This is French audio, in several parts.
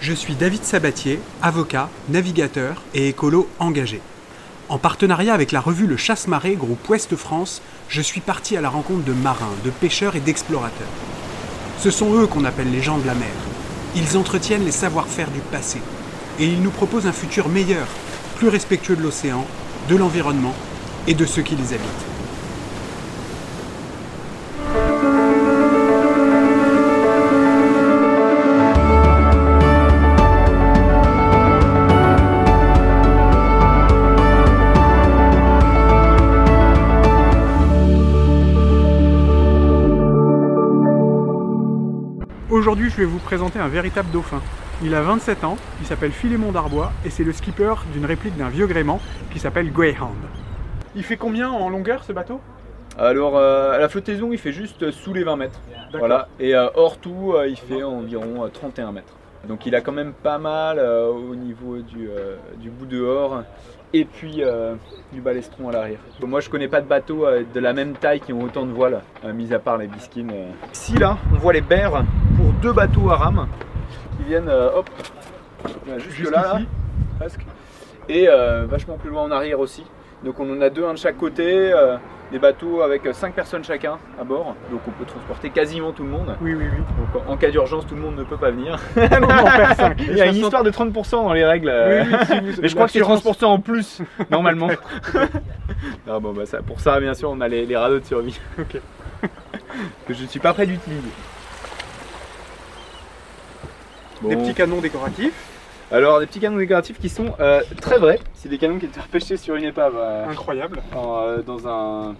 Je suis David Sabatier, avocat, navigateur et écolo engagé. En partenariat avec la revue Le Chasse-Marée, groupe Ouest France, je suis parti à la rencontre de marins, de pêcheurs et d'explorateurs. Ce sont eux qu'on appelle les gens de la mer. Ils entretiennent les savoir-faire du passé. Et ils nous proposent un futur meilleur, plus respectueux de l'océan, de l'environnement et de ceux qui les habitent. Aujourd'hui, je vais vous présenter un véritable dauphin. Il a 27 ans, il s'appelle Philémon Darbois et c'est le skipper d'une réplique d'un vieux gréement qui s'appelle Greyhound. Il fait combien en longueur ce bateau? Alors, euh, à la flottaison, il fait juste sous les 20 mètres. Voilà. Et euh, hors tout, euh, il fait environ euh, 31 mètres. Donc, il a quand même pas mal au niveau du, du bout dehors et puis du balestron à l'arrière. Moi, je connais pas de bateaux de la même taille qui ont autant de voiles, mis à part les bisquines. Ici, là, on voit les berres deux bateaux à rame qui viennent, euh, hop, euh, jusque Juste là, là, presque. Et euh, vachement plus loin en arrière aussi. Donc on en a deux, un de chaque côté, euh, des bateaux avec 5 personnes chacun à bord. Donc on peut transporter quasiment tout le monde. Oui, oui, oui. Donc en cas d'urgence, tout le monde ne peut pas venir. Cinq. Il y a une histoire de 30% dans les règles. Oui, oui, si vous- Mais je crois que c'est l'assurance- 30% en plus, normalement. bon, bah ça, pour ça, bien sûr, on a les, les radeaux de survie. Que je ne suis pas prêt d'utiliser. Des petits canons décoratifs, Alors, des petits canons décoratifs qui sont euh, très vrais. C'est des canons qui étaient repêchés sur une épave euh, incroyables. en, euh, dans, un,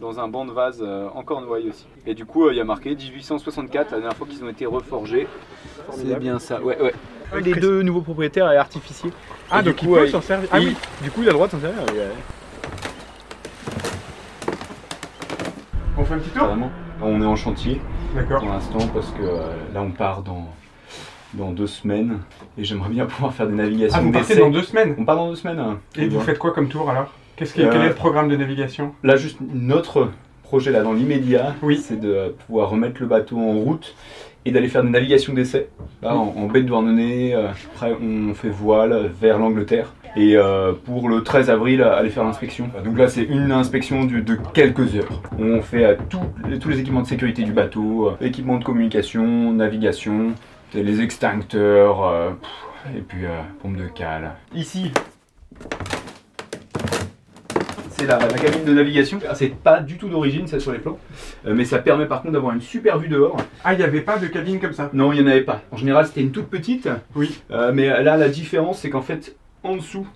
dans un banc de vase euh, en Cornouailles aussi. Et du coup, euh, il y a marqué 1864, la dernière fois qu'ils ont été reforgés. C'est bien ça, ouais, ouais. Avec Les Chris- deux nouveaux propriétaires est artificier. Ah, Et du donc il coup, peut euh, s'en servir. Ah il- oui, Du coup, il a le droit de s'en servir. on fait un petit tour. On est en chantier D'accord. pour l'instant parce que euh, là, on part dans, dans deux semaines et j'aimerais bien pouvoir faire des navigations Ah, vous partez dans deux semaines On part dans deux semaines. hein. Et vous faites quoi comme tour alors qui, Euh, Quel est le programme de navigation Là, juste notre projet là dans l'immédiat, Oui. c'est de pouvoir remettre le bateau en route et d'aller faire des navigations d'essai. Là, en, en baie de Douarnenez, euh, après on fait voile vers l'Angleterre. Et euh, pour le 13 avril, aller faire l'inspection. Donc là, c'est une inspection de quelques heures. On fait euh, tout- tous les équipements de sécurité du bateau, euh, équipements de communication, navigation, les extincteurs, euh, pff, et puis euh, pompe de cale. Ici, c'est la, la cabine de navigation. Ah, C'est pas du tout d'origine, ça sur les plans. Euh, mais ça permet par contre d'avoir une super vue dehors. Ah, il n'y avait pas de cabine comme ça Non, il n'y en avait pas. En général, c'était une toute petite. Oui. Euh, mais là, la différence, c'est qu'en fait, en dessous,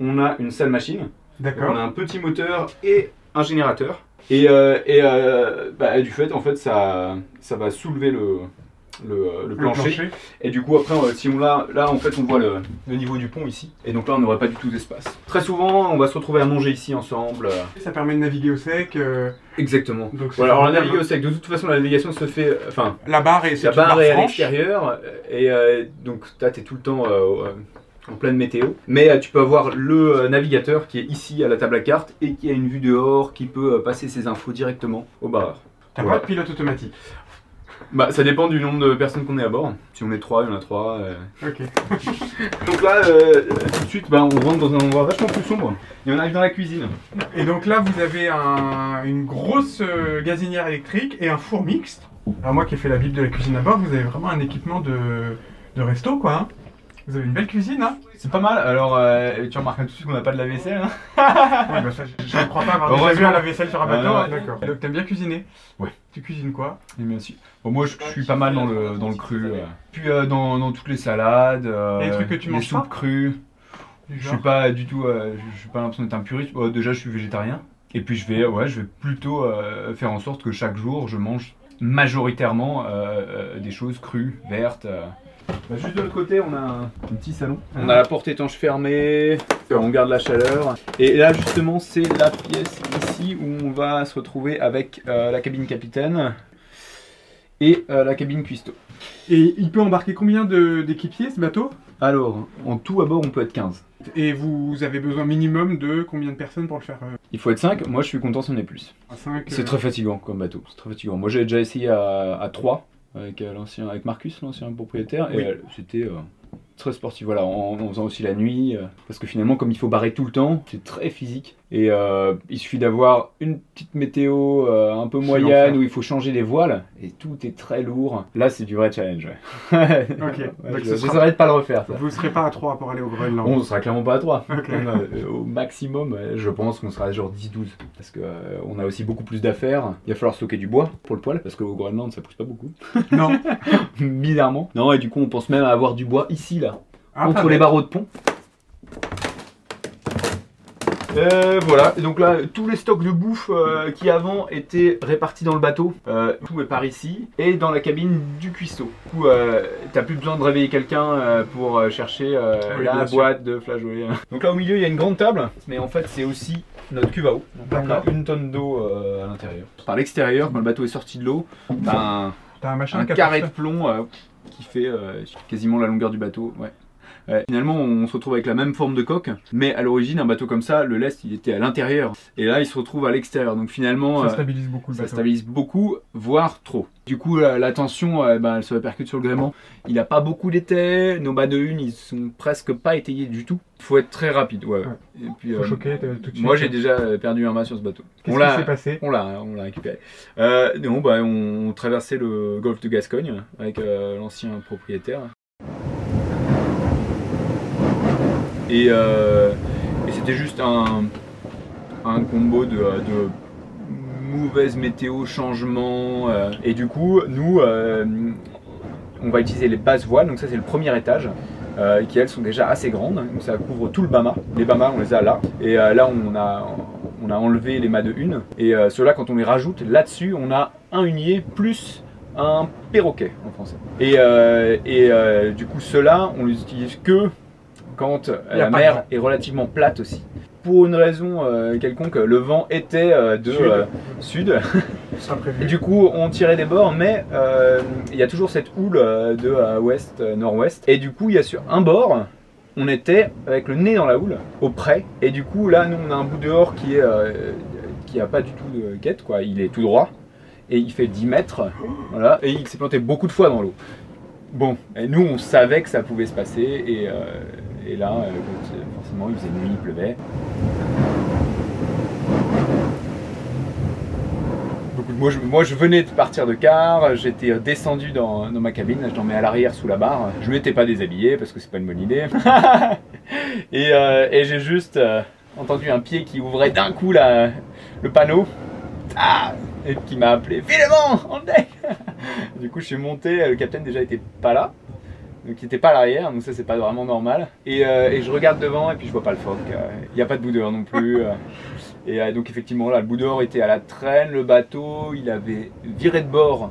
on a une salle machine. Donc, on D'accord. a un petit moteur et un générateur. Et, euh, et, euh, bah, du fait, en fait, ça, ça va soulever le, le, le Le plancher. Et du coup, après, euh, si on l'a, là, en fait, on voit le, le niveau du pont ici. Et donc là, on n'aurait pas du tout d'espace. Très souvent, on va se retrouver à manger ici ensemble. euh, Ça permet de naviguer au sec. euh, Exactement. donc Voilà, alors navigation au sec, de toute façon, la navigation se fait. euh, Enfin, La barre est, la barre est à l'extérieur. Et euh, donc, là, tu es tout le temps euh, euh, en pleine météo. Mais euh, tu peux avoir le euh, navigateur qui est ici à la table à cartes et qui a une vue dehors qui peut euh, passer ses infos directement au barreur. T'as Voilà. pas de pilote automatique. Bah, ça dépend du nombre de personnes qu'on est à bord. Si on est trois, il y en a trois. euh. Ok. Donc là, euh, tout de suite, bah, on rentre dans un endroit vachement plus sombre. Et on arrive dans la cuisine. Et donc là, vous avez un- une grosse euh, gazinière électrique et un four mixte. Alors moi qui ai fait la bible de la cuisine à bord, vous avez vraiment un équipement de, de resto, quoi. hein. Vous avez une belle cuisine, hein C'est pas mal. Alors, euh, tu remarques tout de suite qu'on n'a pas de la vaisselle. Hein Ouais, bah ça, je je ne crois pas avoir déjà vu Heureusement. à la vaisselle sur un bateau. Ouais, hein, ouais. D'accord. Donc t'aimes bien cuisiner Ouais. Tu cuisines quoi Et bien sûr. Bon, moi, je, je suis pas mal dans le, dans le cru. euh. Puis euh, dans, dans toutes les salades. euh, Et les trucs que tu les manges soupes pas crues. Je suis pas du tout. euh, je, je suis pas l'impression d'être un puriste. Bon, déjà, je suis végétarien. Et puis, je vais, ouais, je vais plutôt euh, faire en sorte que chaque jour, je mange majoritairement euh, euh, des choses crues, vertes. euh. Bah, juste de l'autre côté, on a un, un petit salon. On a la porte étanche fermée, on garde la chaleur. Et là, justement, c'est la pièce ici où on va se retrouver avec euh, la cabine capitaine et euh, la cabine cuistot. Et il peut embarquer combien d'équipiers ce bateau? Alors, en tout à bord, on peut être 15. Et vous avez besoin minimum de combien de personnes pour le faire euh, Il faut être 5. Moi, je suis content si on est plus. à 5 C'est très fatigant comme bateau. C'est très fatigant. Moi, j'ai déjà essayé à, à 3 avec euh, l'ancien, avec Marcus, l'ancien propriétaire, Oui. euh, c'était, euh, très sportif, voilà, en, en faisant aussi la nuit, euh, parce que finalement, comme il faut barrer tout le temps, c'est très physique. Et euh, il suffit d'avoir une petite météo euh, un peu moyenne où il faut changer les voiles, et tout est très lourd. Là, c'est du vrai challenge. Ouais. Ok, Ouais, donc je ce sera- pas le refaire. Ça. Vous ne serez pas à 3 pour aller au Groenland. On sera clairement pas à 3. Ok. au maximum, je pense qu'on sera genre 10-12. Parce que euh, on a aussi beaucoup plus d'affaires. Il va falloir stocker du bois pour le poêle, parce qu'au Groenland, ça pousse pas beaucoup. Non. Bizarrement. Non, et du coup, on pense même à avoir du bois ici, là. Ah, entre les barreaux de pont. Euh, voilà, et donc là, tous les stocks de bouffe euh, qui avant étaient répartis dans le bateau, euh, tout est par ici, et dans la cabine du cuistot. Du coup, euh, t'as plus besoin de réveiller quelqu'un euh, pour chercher euh, Oui, la boîte de flageolets. Donc là, au milieu, il y a une grande table, mais en fait, c'est aussi notre cuve à eau. Donc là, on a une tonne d'eau euh, à l'intérieur. Par l'extérieur, quand le bateau est sorti de l'eau, t'as un, T'as un machin un carré de plomb euh, qui fait euh, quasiment la longueur du bateau. Ouais. Finalement, on se retrouve avec la même forme de coque, mais à l'origine, un bateau comme ça, le lest, il était à l'intérieur, et là, il se retrouve à l'extérieur. Donc finalement, Ça euh, stabilise beaucoup le ça bateau. stabilise beaucoup, voire trop. Du coup, la, tension, euh, ben, elle se répercute sur le gréement. Il n'a pas beaucoup d'étais, nos bas de une, ils sont presque pas étayés du tout. Il faut être très rapide, ouais. Ouais. Et puis, Faut euh, choquer tout de suite. moi, j'ai déjà euh, perdu un mât sur ce bateau. Qu'est-ce qui s'est passé? on l'a, on l'a récupéré. Euh, non, bah, on, traversait le golfe de Gascogne avec euh, l'ancien propriétaire. Et, euh, et c'était juste un, combo de, de mauvaise météo, changement. euh, et du coup, nous, euh, on va utiliser les basses voiles. Donc ça, c'est le premier étage. euh, qui elles sont déjà assez grandes, donc ça couvre tout le Bama. Les Bama, on les a là, et euh, là on a, enlevé les mâts de une, et euh, ceux-là, quand on les rajoute, là-dessus, on a un hunier plus un perroquet en français. Et, euh, et euh, du coup, ceux-là, on les utilise que quand euh, la mer est relativement plate aussi. Pour une raison euh, quelconque, le vent était euh, de Sud. euh. Et du coup, on tirait des bords, mais euh, il y a toujours cette houle euh, de euh, ouest, euh, nord-ouest. Et du coup, il y a sur un bord, on était avec le nez dans la houle, au près. Et du coup, là, nous, on a un bout dehors qui est euh, qui a pas du tout de quête, quoi. Il est tout droit et il fait 10 mètres, voilà. Et il s'est planté beaucoup de fois dans l'eau. Bon, et nous, on savait que ça pouvait se passer, et, euh, et là, euh, quand, euh, forcément, il faisait nuit, il pleuvait. Moi, je, moi, je venais de partir de car, j'étais descendu dans, dans ma cabine, je dormais à l'arrière sous la barre. Je m'étais pas déshabillé parce que c'est pas une bonne idée. et euh, et j'ai juste entendu un pied qui ouvrait d'un coup la- le panneau. Ah qui m'a appelé Filemon en deck Du coup, je suis monté, le capitaine déjà était pas là. Donc il était pas à l'arrière, donc ça c'est pas vraiment normal. Et, euh, je regarde devant et puis je vois pas le phoque. Il n'y a pas de bout non plus. euh. Et euh, donc effectivement là, le bout était à la traîne, le bateau, il avait viré de bord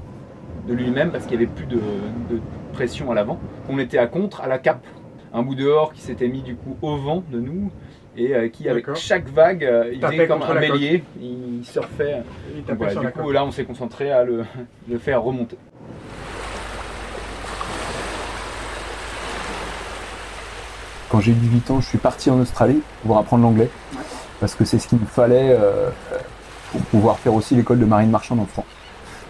de lui-même parce qu'il n'y avait plus de pression à l'avant. On était à contre, à la cape. Un bout dehors qui s'était mis du coup au vent de nous et euh, qui avec chaque vague, euh, il faisait comme un bélier, il surfait. Il Donc voilà, du coup coque. là on s'est concentré à le, le faire remonter. Quand j'ai eu 18 ans, je suis parti en Australie pour apprendre l'anglais parce que c'est ce qu'il me fallait euh, pour pouvoir faire aussi l'école de marine marchande en France.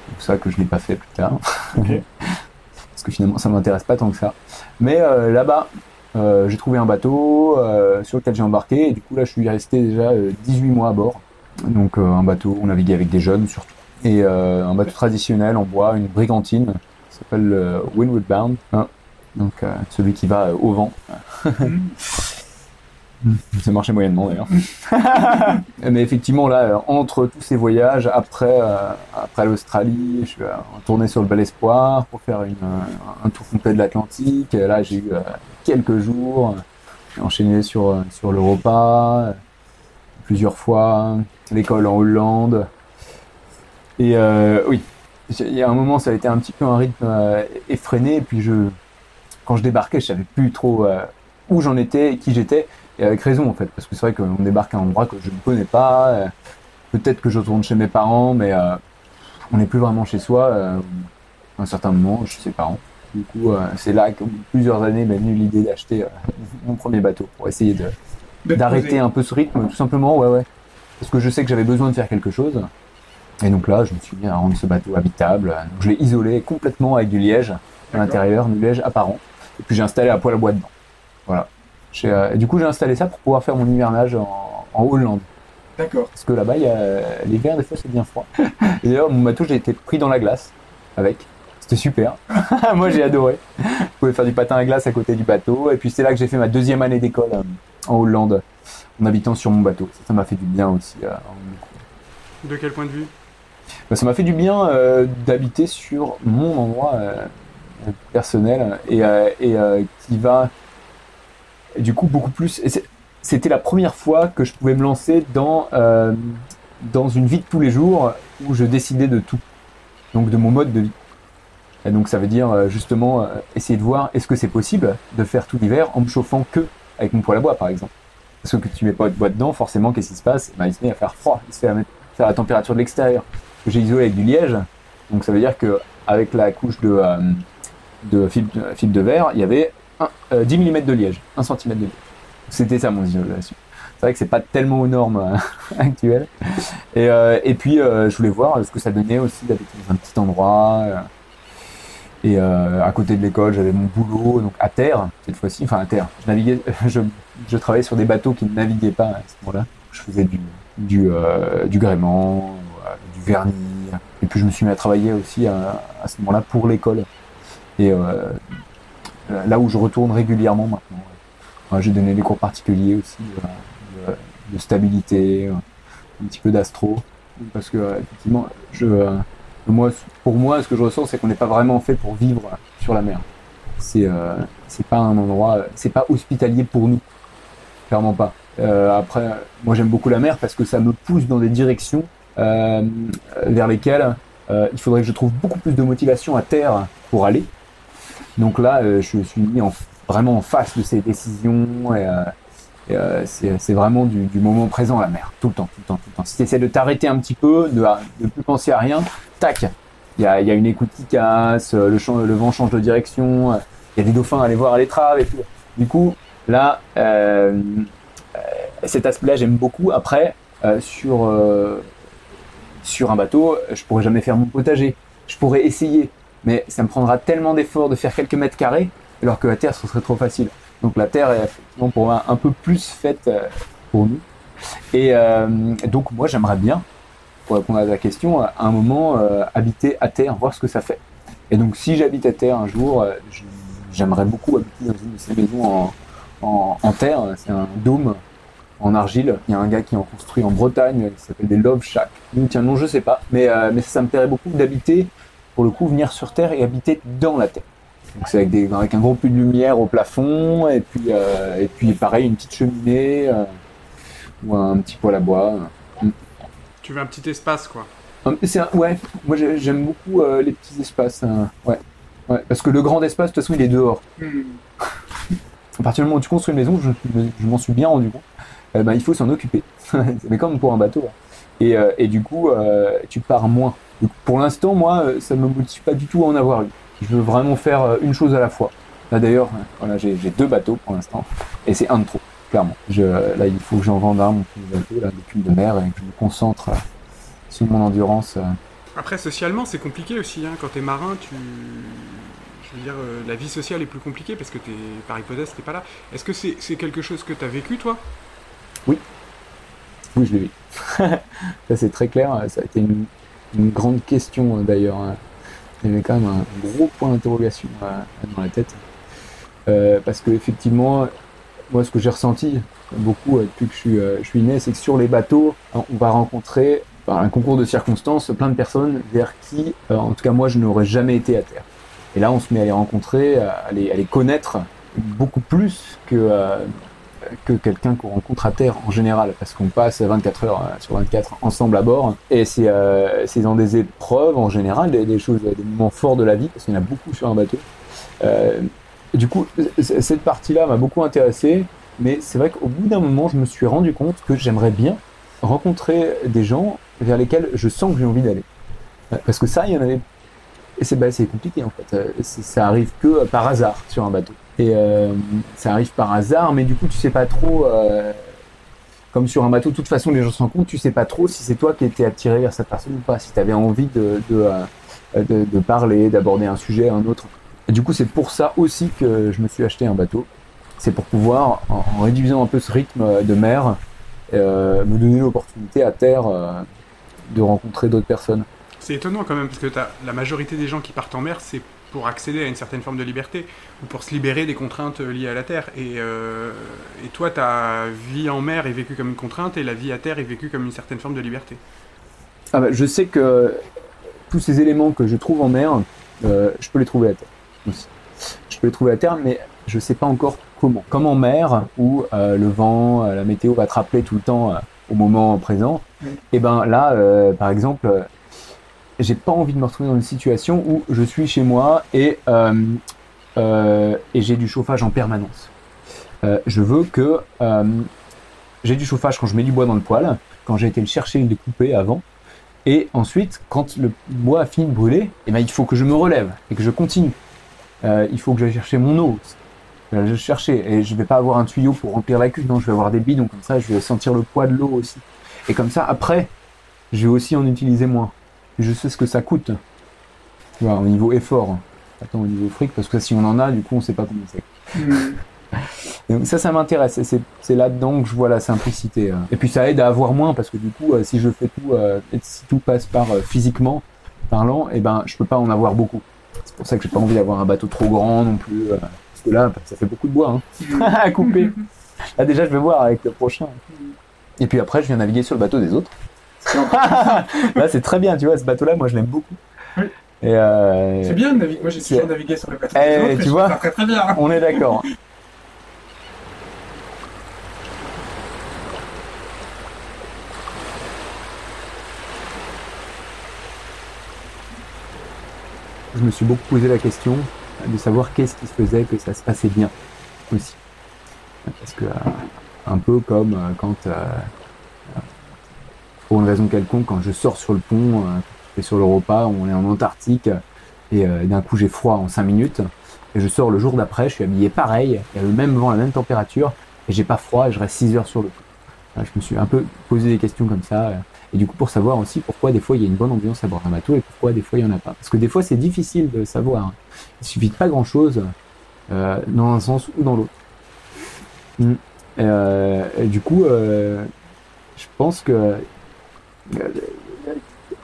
C'est pour ça que je l'ai pas fait plus tard. Parce que finalement ça m'intéresse pas tant que ça. Mais euh, là-bas, euh, j'ai trouvé un bateau euh, sur lequel j'ai embarqué et du coup là je suis resté déjà euh, 18 mois à bord. Donc un bateau, on naviguait avec des jeunes surtout. Et un bateau traditionnel en bois, une brigantine, qui s'appelle Windward Bound. hein. Donc celui qui va au vent. Ça marchait moyennement d'ailleurs. Mais effectivement là, euh, entre tous ces voyages, après, euh, après l'Australie, je suis euh, retourné sur le Bel Espoir pour faire une, euh, un tour complet de l'Atlantique. Là j'ai eu euh, quelques jours. J'ai enchaîné sur, euh, sur l'Europa euh, plusieurs fois, l'école en Hollande. Et euh, oui, il y a un moment, ça a été un petit peu un rythme euh, effréné. Et puis, je, quand je débarquais, je savais plus trop euh, où j'en étais, qui j'étais. Et avec raison, en fait, parce que c'est vrai qu'on débarque à un endroit que je ne connais pas. euh, Peut-être que je retourne chez mes parents, mais euh, on n'est plus vraiment chez soi. euh, à un certain moment, chez ses parents. Du coup, c'est là qu'au bout de plusieurs années m'est venue l'idée d'acheter mon premier bateau pour essayer d'arrêter un peu ce rythme, tout simplement, ouais, ouais. Parce que je sais que j'avais besoin de faire quelque chose. Et donc là, je me suis mis à rendre ce bateau habitable. Donc, je l'ai isolé complètement avec du liège à l'intérieur, du liège apparent. Et puis j'ai installé la poêle à bois dedans. Voilà. Euh, et du coup, j'ai installé ça pour pouvoir faire mon hivernage en, en Hollande. D'accord. Parce que là-bas, l'hiver, des fois, c'est bien froid. Et d'ailleurs, mon bateau, j'ai été pris dans la glace avec. C'était super. Moi, j'ai adoré. Je pouvais faire du patin à glace à côté du bateau. Et puis, c'est là que j'ai fait ma deuxième année d'école euh, en Hollande, en habitant sur mon bateau. Ça m'a fait du bien aussi. Euh, de quel point de vue? Bah, Ça m'a fait du bien d'habiter sur mon endroit personnel et, et qui va du coup beaucoup plus. C'était la première fois que je pouvais me lancer dans, euh, dans une vie de tous les jours où je décidais de tout, donc de mon mode de vie. Et donc ça veut dire euh, justement euh, essayer de voir est-ce que c'est possible de faire tout l'hiver en me chauffant que avec mon poêle à bois par exemple? Parce que tu mets pas de bois dedans, forcément qu'est-ce qui se passe? Bah, Il se met à faire froid, il se fait à faire la température de l'extérieur. J'ai isolé avec du liège, donc ça veut dire que avec la couche de, de, fil, de verre, il y avait 10 mm de liège, 1 cm de liège. C'était ça mon isolation. C'est vrai que c'est pas tellement aux normes euh, actuelles. Et, euh, puis euh, je voulais voir ce que ça donnait aussi d'habiter dans un petit endroit. et à côté de l'école, j'avais mon boulot, donc à terre cette fois-ci, enfin à terre. Je naviguais, je, travaillais sur des bateaux qui ne naviguaient pas à ce moment-là. Je faisais du du, du gréement, du vernis. Et puis je me suis mis à travailler aussi à, à ce moment-là pour l'école. Et là où je retourne régulièrement maintenant j'ai donné des cours particuliers aussi euh, de, stabilité, euh, un petit peu d'astro, parce que euh, effectivement, je, moi, pour moi, ce que je ressens, c'est qu'on n'est pas vraiment fait pour vivre sur la mer. C'est c'est pas un endroit, c'est pas hospitalier pour nous, clairement pas. après, moi j'aime beaucoup la mer parce que ça me pousse dans des directions vers lesquelles il faudrait que je trouve beaucoup plus de motivation à terre pour aller. Donc là, je suis mis en vraiment en face de ses décisions. Euh, euh, c'est vraiment du, moment présent la mer, tout le temps, tout le temps, tout le temps. Si tu essaies de t'arrêter un petit peu, de ne plus penser à rien, tac, il y a, une écoute qui casse, le, vent change de direction, il y a des dauphins à aller voir à l'étrave et tout. Du coup, là, euh, cet aspect-là, j'aime beaucoup. Après, sur, sur un bateau, je pourrais jamais faire mon potager. Je pourrais essayer, mais ça me prendra tellement d'efforts de faire quelques mètres carrés alors que la Terre, ce serait trop facile. Donc la Terre est effectivement pour moi un peu plus faite euh, pour nous. Et euh, donc moi j'aimerais bien, pour répondre à ta question, à un moment euh, habiter à Terre, voir ce que ça fait. Et donc si j'habite à Terre un jour, j'aimerais beaucoup habiter dans une de ces maisons en, en, terre. C'est un dôme en argile. Il y a un gars qui en construit en Bretagne, qui s'appelle des Love Shack. Tiens, non, je sais pas, mais, mais ça me plairait beaucoup d'habiter, pour le coup, venir sur Terre et habiter dans la Terre. Donc c'est avec, avec, un gros puits de lumière au plafond et puis, euh, et puis pareil une petite cheminée euh, ou un petit poêle à bois. Tu veux un petit espace quoi c'est Ouais, moi j'aime beaucoup euh, les petits espaces. Hein. ouais. ouais. Parce que le grand espace de toute façon il est dehors. Hmm. À partir du moment où tu construis une maison, je, je m'en suis bien rendu compte, ben, il faut s'en occuper. Mais comme pour un bateau. Hein. Et, et, du coup, tu pars moins. Pour l'instant, moi, ça ne me motive pas du tout à en avoir eu. Je veux vraiment faire euh, une chose à la fois. Là d'ailleurs, voilà, j'ai deux bateaux pour l'instant, et c'est un de trop, clairement. Je, là, il faut que j'en vende un, mon petit bateau, là, des de mer, et que je me concentre euh, sur mon endurance. Euh. Après, socialement, c'est compliqué aussi. Hein. Quand t'es marin, tu... Je veux dire, la vie sociale est plus compliquée parce que es, par hypothèse, t'es pas là. Est-ce que c'est quelque chose que tu as vécu, toi? Oui. Oui, je l'ai vécu. ça, c'est très clair. Ça a été une, une grande question, d'ailleurs. Hein il y avait quand même un gros point d'interrogation euh, dans la tête. Euh, parce que effectivement, moi ce que j'ai ressenti beaucoup euh, depuis que je suis, je suis né, c'est que sur les bateaux, on va rencontrer par un concours de circonstances plein de personnes vers qui, en tout cas moi, je n'aurais jamais été à terre. Et là, on se met à les rencontrer, à les, à les connaître beaucoup plus que, que quelqu'un qu'on rencontre à terre en général, parce qu'on passe 24 heures euh, sur 24 ensemble à bord. Et c'est euh, dans des épreuves en général, des, choses, des moments forts de la vie, parce qu'il y en a beaucoup sur un bateau. Euh, du coup, cette partie-là m'a beaucoup intéressé, mais c'est vrai qu'au bout d'un moment, je me suis rendu compte que j'aimerais bien rencontrer des gens vers lesquels je sens que j'ai envie d'aller. Parce que ça, il y en avait. Et c'est bah, compliqué en fait. Ça arrive que par hasard sur un bateau. Et euh, ça arrive par hasard, mais du coup, tu sais pas trop. Euh, comme sur un bateau, de toute façon, les gens se compte, tu sais pas trop si c'est toi qui étais attiré vers cette personne ou pas, si tu avais envie de, euh, de, de parler, d'aborder un sujet, un autre. Et du coup, c'est pour ça aussi que je me suis acheté un bateau. C'est pour pouvoir, en, réduisant un peu ce rythme de mer, me donner l'opportunité à terre de rencontrer d'autres personnes. C'est étonnant quand même, parce que t'as- la majorité des gens qui partent en mer, c'est pour accéder à une certaine forme de liberté, ou pour se libérer des contraintes liées à la Terre. Et, euh, et toi, ta vie en mer est vécue comme une contrainte, et la vie à terre est vécue comme une certaine forme de liberté. Ah bah, je sais que tous ces éléments que je trouve en mer, euh, je peux les trouver à terre aussi. Je peux les trouver à terre, mais je sais pas encore comment. Comme en mer, où euh, le vent, la météo va te rappeler tout le temps euh, au moment présent, Oui. et ben là, euh, par exemple, j'ai pas envie de me retrouver dans une situation où je suis chez moi et, euh, euh, et j'ai du chauffage en permanence. Euh, je veux que j'ai du chauffage quand je mets du bois dans le poêle, quand j'ai été le chercher et le découper avant, et ensuite, quand le bois a fini de brûler, eh ben, il faut que je me relève et que je continue. Il faut que j'aille chercher mon eau. Je vais chercher et je vais pas avoir un tuyau pour remplir la cuve, non, je vais avoir des bidons comme ça, je vais sentir le poids de l'eau aussi. Et comme ça, après, je vais aussi en utiliser moins. Je sais ce que ça coûte. Tu vois, au niveau effort. Attends, au niveau fric, parce que si on en a, du coup, on sait pas comment c'est. Donc ça, ça m'intéresse. C'est, là-dedans que je vois la simplicité. euh. Et puis ça aide à avoir moins parce que du coup, euh, si je fais tout, euh, et si tout passe par euh, physiquement parlant, et ben, je peux pas en avoir beaucoup. C'est pour ça que j'ai pas envie d'avoir un bateau trop grand non plus. parce que là, ça fait beaucoup de bois hein, à couper. Là déjà, je vais voir avec le prochain. Et puis après, je viens naviguer sur le bateau des autres. Là, c'est très bien, tu vois, ce bateau-là, moi, je l'aime beaucoup. Oui. Euh, C'est bien de naviguer. Moi, j'ai C'est- toujours navigué sur le bateau. Eh, des autres, et tu vois très très bien. on est d'accord. Je me suis beaucoup posé la question de savoir qu'est-ce qui se faisait que ça se passait bien aussi. Parce que, euh, un peu comme euh, quand, euh, pour une raison quelconque, quand je sors sur le pont, euh, et sur le repas, on est en Antarctique, et euh, d'un coup j'ai froid en 5 minutes, et je sors le jour d'après, je suis habillé pareil, il y a le même vent, la même température, et j'ai pas froid, et je reste 6 heures sur le pont. Je me suis un peu posé des questions comme ça, euh, et du coup pour savoir aussi pourquoi des fois il y a une bonne ambiance à bord d'un bateau, et pourquoi des fois il y en a pas. Parce que des fois c'est difficile de savoir. Il suffit de pas grand chose, euh, dans un sens ou dans l'autre. Mm. Euh, du coup, euh, je pense que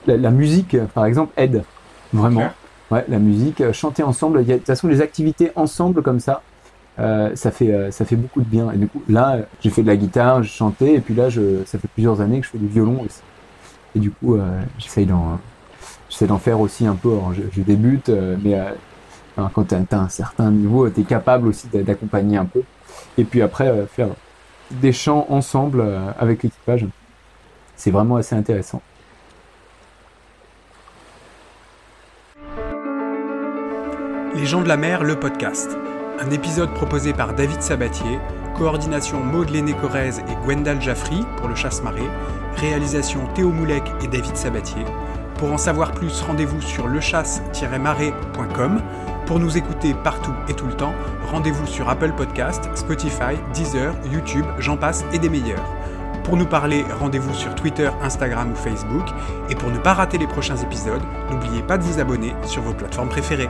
la, la musique, par exemple, aide vraiment. Ouais, la musique, euh, chanter ensemble. il y a- De toute façon, les activités ensemble comme ça, euh, ça fait euh, ça fait beaucoup de bien. Et du coup, là, j'ai fait de la guitare, j'ai chanté, et puis là, je, ça fait plusieurs années que je fais du violon aussi. Et du coup, euh, j'essaye d'en j'essaie d'en faire aussi un peu. Alors, je, je débute, mais euh, quand tu as, un certain niveau, tu es capable aussi d'a- d'accompagner un peu. Et puis après, faire des chants ensemble avec l'équipage, c'est vraiment assez intéressant. Les gens de la mer, le podcast. Un épisode proposé par David Sabatier, coordination Maud Léné-Corrèze et Gwendal Jaffry pour le chasse-marée, réalisation Théo Moulec et David Sabatier. Pour en savoir plus, rendez-vous sur lechasse-marée.com. Pour nous écouter partout et tout le temps, rendez-vous sur Apple Podcast, Spotify, Deezer, YouTube, j'en passe et des meilleurs. Pour nous parler, rendez-vous sur Twitter, Instagram ou Facebook. Et pour ne pas rater les prochains épisodes, n'oubliez pas de vous abonner sur vos plateformes préférées.